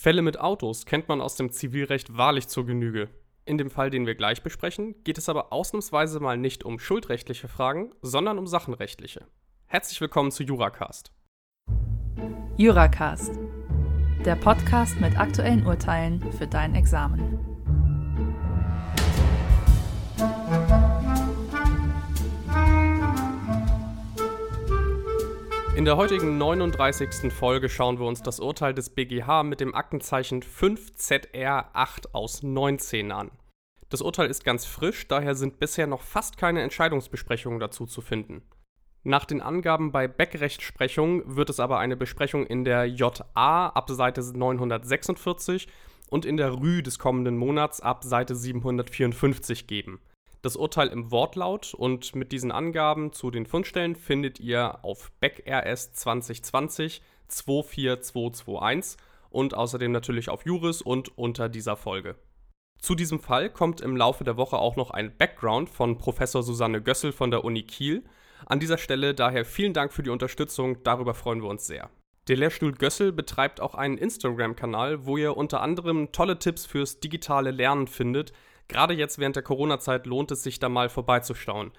Fälle mit Autos kennt man aus dem Zivilrecht wahrlich zur Genüge. In dem Fall, den wir gleich besprechen, geht es aber ausnahmsweise mal nicht um schuldrechtliche Fragen, sondern um sachenrechtliche. Herzlich willkommen zu Juracast. Juracast, der Podcast mit aktuellen Urteilen für dein Examen. In der heutigen 39. Folge schauen wir uns das Urteil des BGH mit dem Aktenzeichen 5ZR8 aus 19 an. Das Urteil ist ganz frisch, daher sind bisher noch fast keine Entscheidungsbesprechungen dazu zu finden. Nach den Angaben bei Beck-Rechtsprechung wird es aber eine Besprechung in der JA ab Seite 946 und in der Rü des kommenden Monats ab Seite 754 geben. Das Urteil im Wortlaut und mit diesen Angaben zu den Fundstellen findet ihr auf BeckRS 2020 24221 und außerdem natürlich auf Juris und unter dieser Folge. Zu diesem Fall kommt im Laufe der Woche auch noch ein Background von Professor Susanne Gössel von der Uni Kiel. An dieser Stelle daher vielen Dank für die Unterstützung, darüber freuen wir uns sehr. Der Lehrstuhl Gössel betreibt auch einen Instagram-Kanal, wo ihr unter anderem tolle Tipps fürs digitale Lernen findet, Gerade jetzt während der Corona-Zeit lohnt es sich da mal vorbeizuschauen.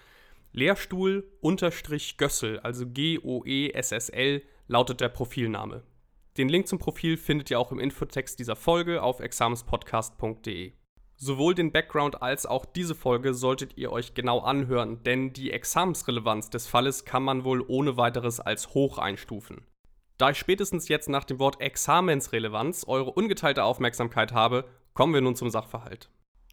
Lehrstuhl-Gössel, also G-O-E-S-S-L, lautet der Profilname. Den Link zum Profil findet ihr auch im Infotext dieser Folge auf examenspodcast.de. Sowohl den Background als auch diese Folge solltet ihr euch genau anhören, denn die Examensrelevanz des Falles kann man wohl ohne weiteres als hoch einstufen. Da ich spätestens jetzt nach dem Wort Examensrelevanz eure ungeteilte Aufmerksamkeit habe, kommen wir nun zum Sachverhalt.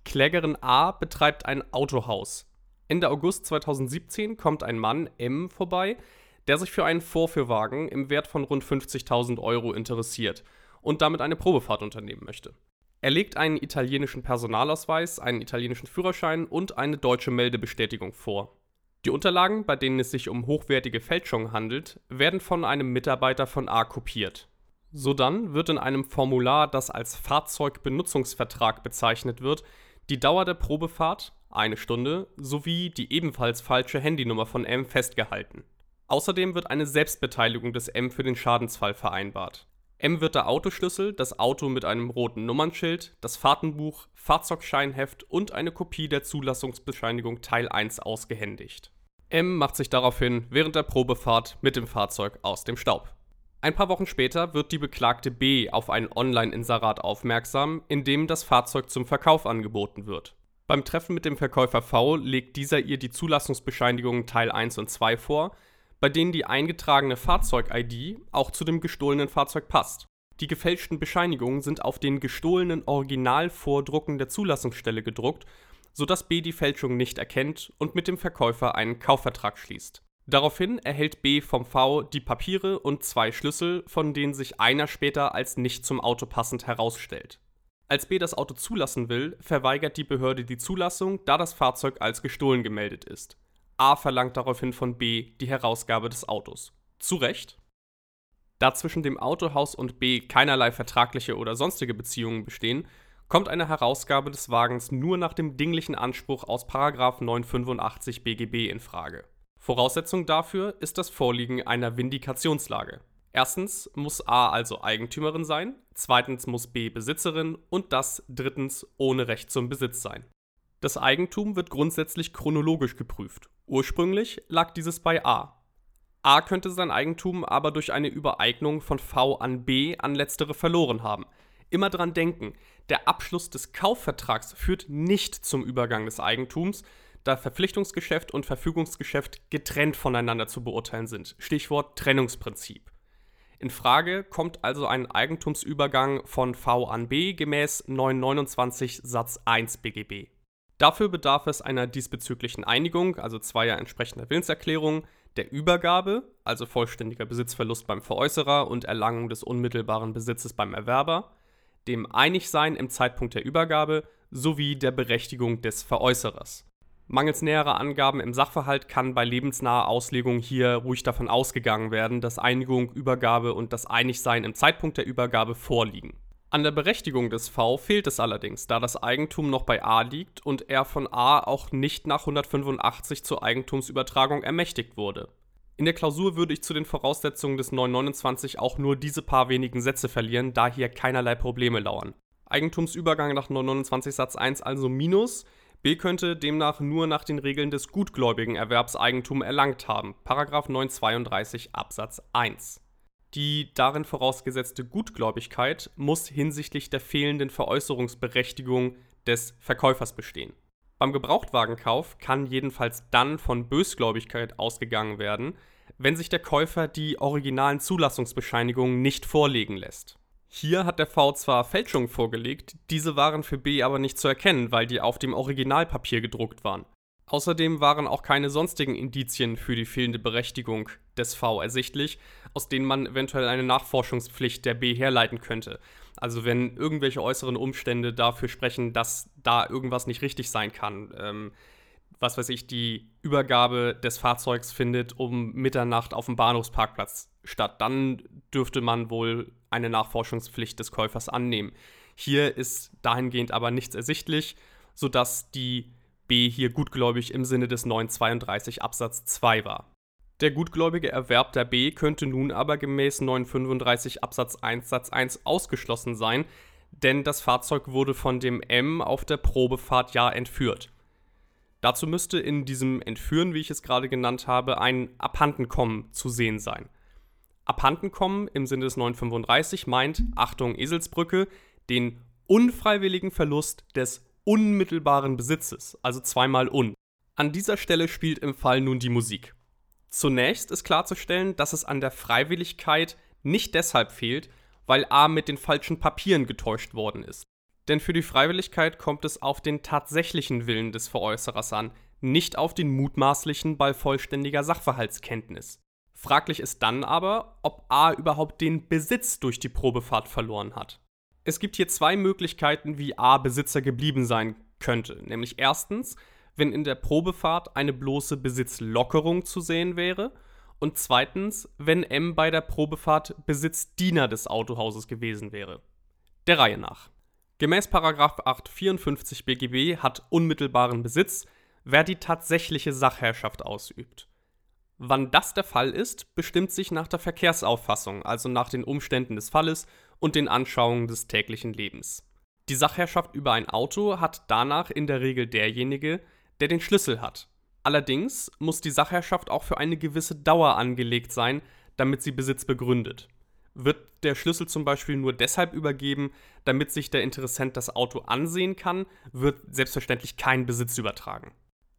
Klägerin A betreibt ein Autohaus. Ende August 2017 kommt ein Mann, M, vorbei, der sich für einen Vorführwagen im Wert von rund 50.000 Euro interessiert und damit eine Probefahrt unternehmen möchte. Er legt einen italienischen Personalausweis, einen italienischen Führerschein und eine deutsche Meldebestätigung vor. Die Unterlagen, bei denen es sich um hochwertige Fälschungen handelt, werden von einem Mitarbeiter von A kopiert. Sodann wird in einem Formular, das als Fahrzeugbenutzungsvertrag bezeichnet wird, die Dauer der Probefahrt, eine Stunde, sowie die ebenfalls falsche Handynummer von M festgehalten. Außerdem wird eine Selbstbeteiligung des M für den Schadensfall vereinbart. M wird der Autoschlüssel, das Auto mit einem roten Nummernschild, das Fahrtenbuch, Fahrzeugscheinheft und eine Kopie der Zulassungsbescheinigung Teil 1 ausgehändigt. M macht sich daraufhin während der Probefahrt mit dem Fahrzeug aus dem Staub. Ein paar Wochen später wird die Beklagte B auf ein Online-Inserat aufmerksam, in dem das Fahrzeug zum Verkauf angeboten wird. Beim Treffen mit dem Verkäufer V legt dieser ihr die Zulassungsbescheinigungen Teil 1 und 2 vor, bei denen die eingetragene Fahrzeug-ID auch zu dem gestohlenen Fahrzeug passt. Die gefälschten Bescheinigungen sind auf den gestohlenen Originalvordrucken der Zulassungsstelle gedruckt, sodass B die Fälschung nicht erkennt und mit dem Verkäufer einen Kaufvertrag schließt. Daraufhin erhält B vom V die Papiere und zwei Schlüssel, von denen sich einer später als nicht zum Auto passend herausstellt. Als B das Auto zulassen will, verweigert die Behörde die Zulassung, da das Fahrzeug als gestohlen gemeldet ist. A verlangt daraufhin von B die Herausgabe des Autos. Zu Recht? Da zwischen dem Autohaus und B keinerlei vertragliche oder sonstige Beziehungen bestehen, kommt eine Herausgabe des Wagens nur nach dem dinglichen Anspruch aus 985 BGB in Frage. Voraussetzung dafür ist das Vorliegen einer Vindikationslage. Erstens muss A also Eigentümerin sein, zweitens muss B Besitzerin und das drittens ohne Recht zum Besitz sein. Das Eigentum wird grundsätzlich chronologisch geprüft. Ursprünglich lag dieses bei A. A könnte sein Eigentum aber durch eine Übereignung von V an B an letztere verloren haben. Immer dran denken, der Abschluss des Kaufvertrags führt nicht zum Übergang des Eigentums, da Verpflichtungsgeschäft und Verfügungsgeschäft getrennt voneinander zu beurteilen sind. Stichwort Trennungsprinzip. In Frage kommt also ein Eigentumsübergang von V an B gemäß 929 Satz 1 BGB. Dafür bedarf es einer diesbezüglichen Einigung, also zweier entsprechender Willenserklärungen, der Übergabe, also vollständiger Besitzverlust beim Veräußerer und Erlangung des unmittelbaren Besitzes beim Erwerber, dem Einigsein im Zeitpunkt der Übergabe sowie der Berechtigung des Veräußerers. Mangels näherer Angaben im Sachverhalt kann bei lebensnaher Auslegung hier ruhig davon ausgegangen werden, dass Einigung, Übergabe und das Einigsein im Zeitpunkt der Übergabe vorliegen. An der Berechtigung des V fehlt es allerdings, da das Eigentum noch bei A liegt und er von A auch nicht nach 185 zur Eigentumsübertragung ermächtigt wurde. In der Klausur würde ich zu den Voraussetzungen des 929 auch nur diese paar wenigen Sätze verlieren, da hier keinerlei Probleme lauern. Eigentumsübergang nach 929 Satz 1 also minus. B könnte demnach nur nach den Regeln des gutgläubigen Erwerbs Eigentum erlangt haben. Paragraph 932 Absatz 1. Die darin vorausgesetzte Gutgläubigkeit muss hinsichtlich der fehlenden Veräußerungsberechtigung des Verkäufers bestehen. Beim Gebrauchtwagenkauf kann jedenfalls dann von Bösgläubigkeit ausgegangen werden, wenn sich der Käufer die originalen Zulassungsbescheinigungen nicht vorlegen lässt. Hier hat der V zwar Fälschungen vorgelegt, diese waren für B aber nicht zu erkennen, weil die auf dem Originalpapier gedruckt waren. Außerdem waren auch keine sonstigen Indizien für die fehlende Berechtigung des V ersichtlich, aus denen man eventuell eine Nachforschungspflicht der B herleiten könnte. Also wenn irgendwelche äußeren Umstände dafür sprechen, dass da irgendwas nicht richtig sein kann. Ähm, was weiß ich, die Übergabe des Fahrzeugs findet um Mitternacht auf dem Bahnhofsparkplatz statt, dann dürfte man wohl eine Nachforschungspflicht des Käufers annehmen. Hier ist dahingehend aber nichts ersichtlich, sodass die B hier gutgläubig im Sinne des 932 Absatz 2 war. Der gutgläubige Erwerb der B könnte nun aber gemäß 935 Absatz 1 Satz 1 ausgeschlossen sein, denn das Fahrzeug wurde von dem M auf der Probefahrt ja entführt. Dazu müsste in diesem Entführen, wie ich es gerade genannt habe, ein Abhandenkommen zu sehen sein. Abhandenkommen im Sinne des 935 meint, Achtung Eselsbrücke, den unfreiwilligen Verlust des unmittelbaren Besitzes, also zweimal un. An dieser Stelle spielt im Fall nun die Musik. Zunächst ist klarzustellen, dass es an der Freiwilligkeit nicht deshalb fehlt, weil A mit den falschen Papieren getäuscht worden ist. Denn für die Freiwilligkeit kommt es auf den tatsächlichen Willen des Veräußerers an, nicht auf den mutmaßlichen bei vollständiger Sachverhaltskenntnis. Fraglich ist dann aber, ob A überhaupt den Besitz durch die Probefahrt verloren hat. Es gibt hier zwei Möglichkeiten, wie A Besitzer geblieben sein könnte. Nämlich erstens, wenn in der Probefahrt eine bloße Besitzlockerung zu sehen wäre. Und zweitens, wenn M bei der Probefahrt Besitzdiener des Autohauses gewesen wäre. Der Reihe nach. Gemäß 854 BGB hat unmittelbaren Besitz, wer die tatsächliche Sachherrschaft ausübt. Wann das der Fall ist, bestimmt sich nach der Verkehrsauffassung, also nach den Umständen des Falles und den Anschauungen des täglichen Lebens. Die Sachherrschaft über ein Auto hat danach in der Regel derjenige, der den Schlüssel hat. Allerdings muss die Sachherrschaft auch für eine gewisse Dauer angelegt sein, damit sie Besitz begründet. Wird der Schlüssel zum Beispiel nur deshalb übergeben, damit sich der Interessent das Auto ansehen kann, wird selbstverständlich kein Besitz übertragen.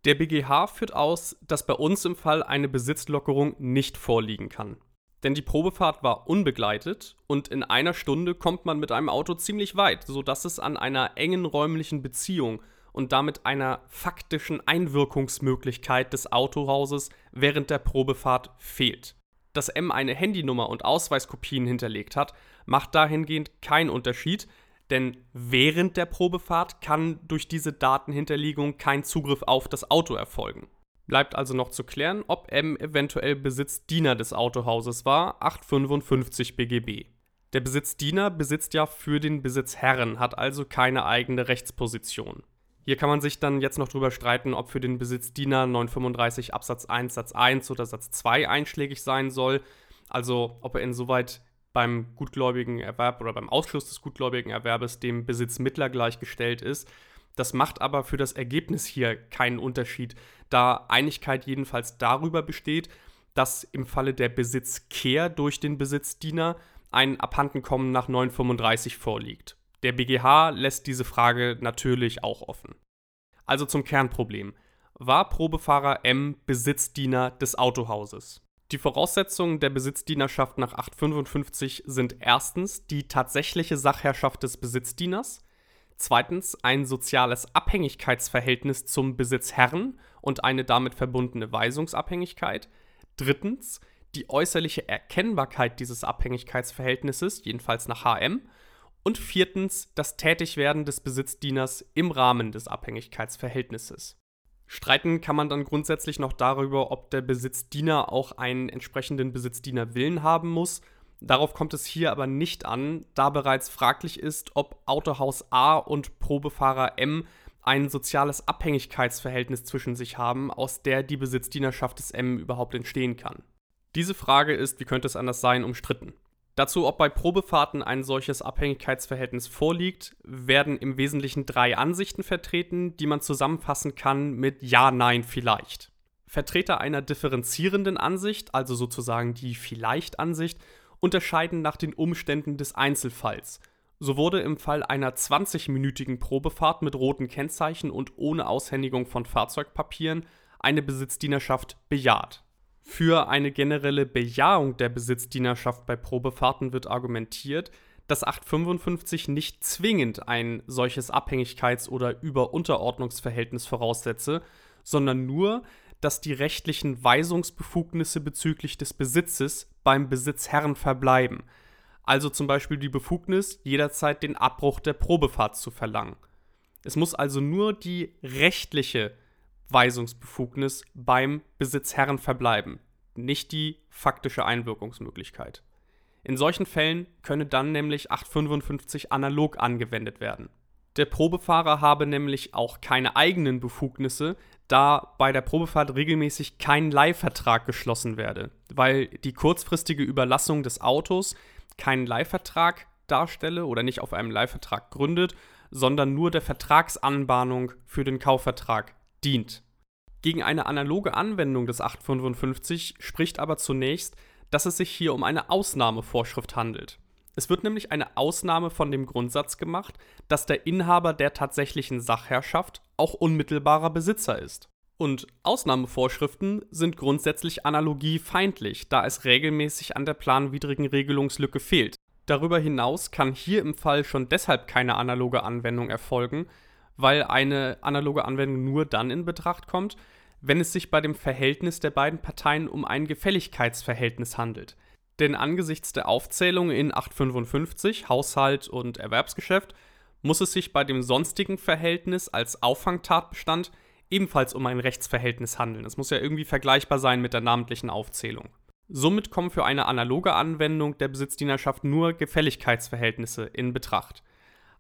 Der BGH führt aus, dass bei uns im Fall eine Besitzlockerung nicht vorliegen kann. Denn die Probefahrt war unbegleitet und in einer Stunde kommt man mit einem Auto ziemlich weit, sodass es an einer engen räumlichen Beziehung und damit einer faktischen Einwirkungsmöglichkeit des Autohauses während der Probefahrt fehlt. Dass M eine Handynummer und Ausweiskopien hinterlegt hat, macht dahingehend keinen Unterschied, denn während der Probefahrt kann durch diese Datenhinterlegung kein Zugriff auf das Auto erfolgen. Bleibt also noch zu klären, ob M eventuell Besitzdiener des Autohauses war, 855 BGB. Der Besitzdiener besitzt ja für den Besitzherren, hat also keine eigene Rechtsposition. Hier kann man sich dann jetzt noch drüber streiten, ob für den Besitzdiener 935 Absatz 1 Satz 1 oder Satz 2 einschlägig sein soll, also ob er insoweit beim gutgläubigen Erwerb oder beim Ausschluss des gutgläubigen Erwerbes dem Besitzmittler gleichgestellt ist. Das macht aber für das Ergebnis hier keinen Unterschied, da Einigkeit jedenfalls darüber besteht, dass im Falle der Besitzkehr durch den Besitzdiener ein Abhandenkommen nach 935 vorliegt. Der BGH lässt diese Frage natürlich auch offen. Also zum Kernproblem. War Probefahrer M Besitzdiener des Autohauses? Die Voraussetzungen der Besitzdienerschaft nach 855 sind erstens die tatsächliche Sachherrschaft des Besitzdieners, zweitens ein soziales Abhängigkeitsverhältnis zum Besitzherrn und eine damit verbundene Weisungsabhängigkeit, drittens die äußerliche Erkennbarkeit dieses Abhängigkeitsverhältnisses, jedenfalls nach HM, und viertens das Tätigwerden des Besitzdieners im Rahmen des Abhängigkeitsverhältnisses. Streiten kann man dann grundsätzlich noch darüber, ob der Besitzdiener auch einen entsprechenden Besitzdienerwillen haben muss. Darauf kommt es hier aber nicht an, da bereits fraglich ist, ob Autohaus A und Probefahrer M ein soziales Abhängigkeitsverhältnis zwischen sich haben, aus der die Besitzdienerschaft des M überhaupt entstehen kann. Diese Frage ist, wie könnte es anders sein, umstritten. Dazu, ob bei Probefahrten ein solches Abhängigkeitsverhältnis vorliegt, werden im Wesentlichen drei Ansichten vertreten, die man zusammenfassen kann mit Ja, Nein, vielleicht. Vertreter einer differenzierenden Ansicht, also sozusagen die Vielleicht-Ansicht, unterscheiden nach den Umständen des Einzelfalls. So wurde im Fall einer 20-minütigen Probefahrt mit roten Kennzeichen und ohne Aushändigung von Fahrzeugpapieren eine Besitzdienerschaft bejaht. Für eine generelle Bejahung der Besitzdienerschaft bei Probefahrten wird argumentiert, dass 855 nicht zwingend ein solches Abhängigkeits- oder Überunterordnungsverhältnis voraussetze, sondern nur, dass die rechtlichen Weisungsbefugnisse bezüglich des Besitzes beim Besitzherrn verbleiben, also zum Beispiel die Befugnis, jederzeit den Abbruch der Probefahrt zu verlangen. Es muss also nur die rechtliche Weisungsbefugnis beim Besitzherren verbleiben, nicht die faktische Einwirkungsmöglichkeit. In solchen Fällen könne dann nämlich 855 analog angewendet werden. Der Probefahrer habe nämlich auch keine eigenen Befugnisse, da bei der Probefahrt regelmäßig kein Leihvertrag geschlossen werde, weil die kurzfristige Überlassung des Autos keinen Leihvertrag darstelle oder nicht auf einem Leihvertrag gründet, sondern nur der Vertragsanbahnung für den Kaufvertrag dient. Gegen eine analoge Anwendung des 855 spricht aber zunächst, dass es sich hier um eine Ausnahmevorschrift handelt. Es wird nämlich eine Ausnahme von dem Grundsatz gemacht, dass der Inhaber der tatsächlichen Sachherrschaft auch unmittelbarer Besitzer ist. Und Ausnahmevorschriften sind grundsätzlich analogiefeindlich, da es regelmäßig an der planwidrigen Regelungslücke fehlt. Darüber hinaus kann hier im Fall schon deshalb keine analoge Anwendung erfolgen, weil eine analoge Anwendung nur dann in Betracht kommt, wenn es sich bei dem Verhältnis der beiden Parteien um ein Gefälligkeitsverhältnis handelt. Denn angesichts der Aufzählung in 855 Haushalt und Erwerbsgeschäft muss es sich bei dem sonstigen Verhältnis als Auffangtatbestand ebenfalls um ein Rechtsverhältnis handeln. Es muss ja irgendwie vergleichbar sein mit der namentlichen Aufzählung. Somit kommen für eine analoge Anwendung der Besitzdienerschaft nur Gefälligkeitsverhältnisse in Betracht.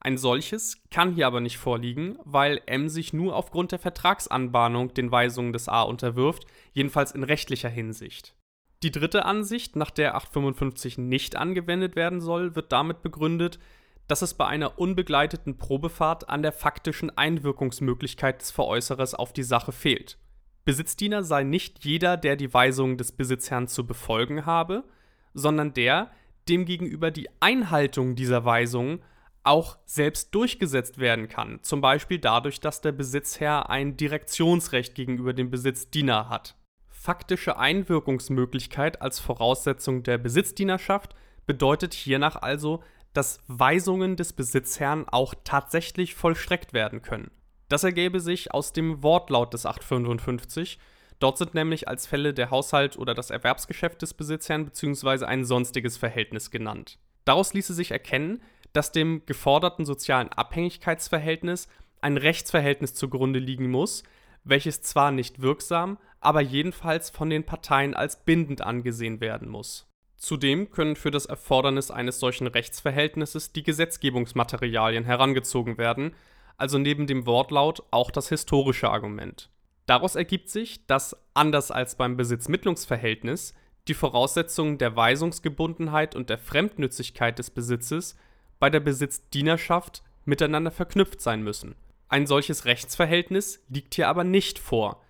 Ein solches kann hier aber nicht vorliegen, weil M sich nur aufgrund der Vertragsanbahnung den Weisungen des A unterwirft, jedenfalls in rechtlicher Hinsicht. Die dritte Ansicht, nach der 855 nicht angewendet werden soll, wird damit begründet, dass es bei einer unbegleiteten Probefahrt an der faktischen Einwirkungsmöglichkeit des Veräußerers auf die Sache fehlt. Besitzdiener sei nicht jeder, der die Weisungen des Besitzherrn zu befolgen habe, sondern der, dem gegenüber die Einhaltung dieser Weisungen auch selbst durchgesetzt werden kann, zum Beispiel dadurch, dass der Besitzherr ein Direktionsrecht gegenüber dem Besitzdiener hat. Faktische Einwirkungsmöglichkeit als Voraussetzung der Besitzdienerschaft bedeutet hiernach also, dass Weisungen des Besitzherrn auch tatsächlich vollstreckt werden können. Das ergäbe sich aus dem Wortlaut des 855. Dort sind nämlich als Fälle der Haushalt oder das Erwerbsgeschäft des Besitzherrn bzw. ein sonstiges Verhältnis genannt. Daraus ließe sich erkennen, dass dem geforderten sozialen Abhängigkeitsverhältnis ein Rechtsverhältnis zugrunde liegen muss, welches zwar nicht wirksam, aber jedenfalls von den Parteien als bindend angesehen werden muss. Zudem können für das Erfordernis eines solchen Rechtsverhältnisses die Gesetzgebungsmaterialien herangezogen werden, also neben dem Wortlaut auch das historische Argument. Daraus ergibt sich, dass anders als beim Besitzmittlungsverhältnis die Voraussetzungen der Weisungsgebundenheit und der Fremdnützigkeit des Besitzes bei der Besitzdienerschaft miteinander verknüpft sein müssen. Ein solches Rechtsverhältnis liegt hier aber nicht vor.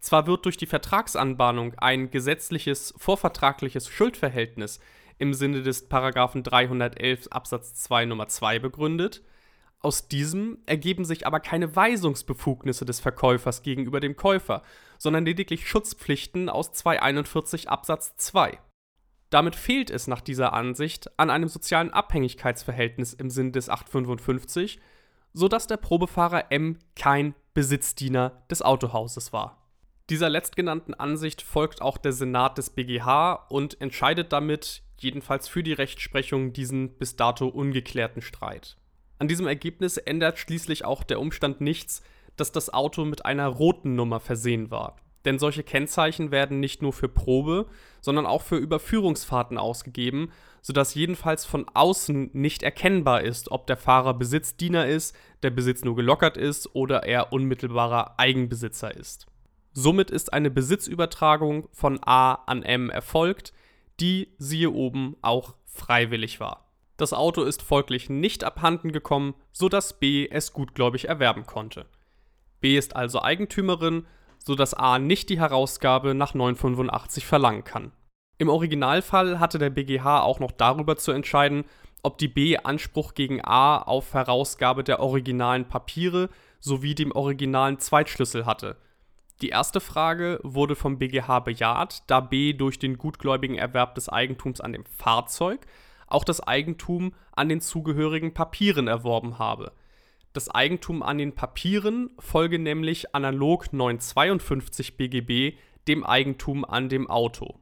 Zwar wird durch die Vertragsanbahnung ein gesetzliches vorvertragliches Schuldverhältnis im Sinne des Paragraphen 311 Absatz 2 Nummer 2 begründet, aus diesem ergeben sich aber keine Weisungsbefugnisse des Verkäufers gegenüber dem Käufer, sondern lediglich Schutzpflichten aus 241 Absatz 2. Damit fehlt es nach dieser Ansicht an einem sozialen Abhängigkeitsverhältnis im Sinn des 855, sodass der Probefahrer M kein Besitzdiener des Autohauses war. Dieser letztgenannten Ansicht folgt auch der Senat des BGH und entscheidet damit, jedenfalls für die Rechtsprechung, diesen bis dato ungeklärten Streit. An diesem Ergebnis ändert schließlich auch der Umstand nichts, dass das Auto mit einer roten Nummer versehen war. Denn solche Kennzeichen werden nicht nur für Probe, sondern auch für Überführungsfahrten ausgegeben, sodass jedenfalls von außen nicht erkennbar ist, ob der Fahrer Besitzdiener ist, der Besitz nur gelockert ist oder er unmittelbarer Eigenbesitzer ist. Somit ist eine Besitzübertragung von A an M erfolgt, die, siehe oben, auch freiwillig war. Das Auto ist folglich nicht abhanden gekommen, sodass B es gutgläubig erwerben konnte. B ist also Eigentümerin, sodass A nicht die Herausgabe nach 985 verlangen kann. Im Originalfall hatte der BGH auch noch darüber zu entscheiden, ob die B Anspruch gegen A auf Herausgabe der originalen Papiere sowie dem originalen Zweitschlüssel hatte. Die erste Frage wurde vom BGH bejaht, da B durch den gutgläubigen Erwerb des Eigentums an dem Fahrzeug auch das Eigentum an den zugehörigen Papieren erworben habe. Das Eigentum an den Papieren folge nämlich analog 952 BGB dem Eigentum an dem Auto.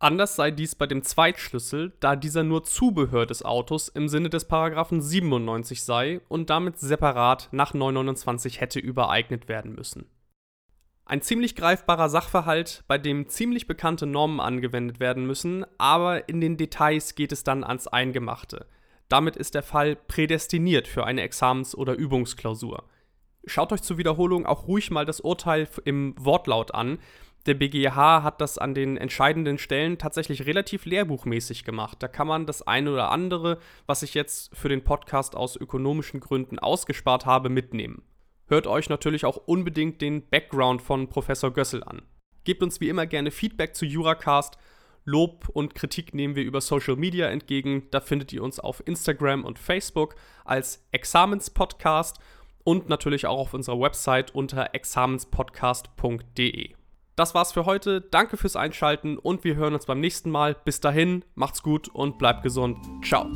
Anders sei dies bei dem Zweitschlüssel, da dieser nur Zubehör des Autos im Sinne des Paragraphen 97 sei und damit separat nach 929 hätte übereignet werden müssen. Ein ziemlich greifbarer Sachverhalt, bei dem ziemlich bekannte Normen angewendet werden müssen, aber in den Details geht es dann ans Eingemachte. Damit ist der Fall prädestiniert für eine Examens- oder Übungsklausur. Schaut euch zur Wiederholung auch ruhig mal das Urteil im Wortlaut an, der BGH hat das an den entscheidenden Stellen tatsächlich relativ lehrbuchmäßig gemacht. Da kann man das eine oder andere, was ich jetzt für den Podcast aus ökonomischen Gründen ausgespart habe, mitnehmen. Hört euch natürlich auch unbedingt den Background von Professor Gössel an. Gebt uns wie immer gerne Feedback zu Juracast. Lob und Kritik nehmen wir über Social Media entgegen. Da findet ihr uns auf Instagram und Facebook als Examenspodcast und natürlich auch auf unserer Website unter examenspodcast.de. Das war's für heute. Danke fürs Einschalten und wir hören uns beim nächsten Mal. Bis dahin, macht's gut und bleibt gesund. Ciao.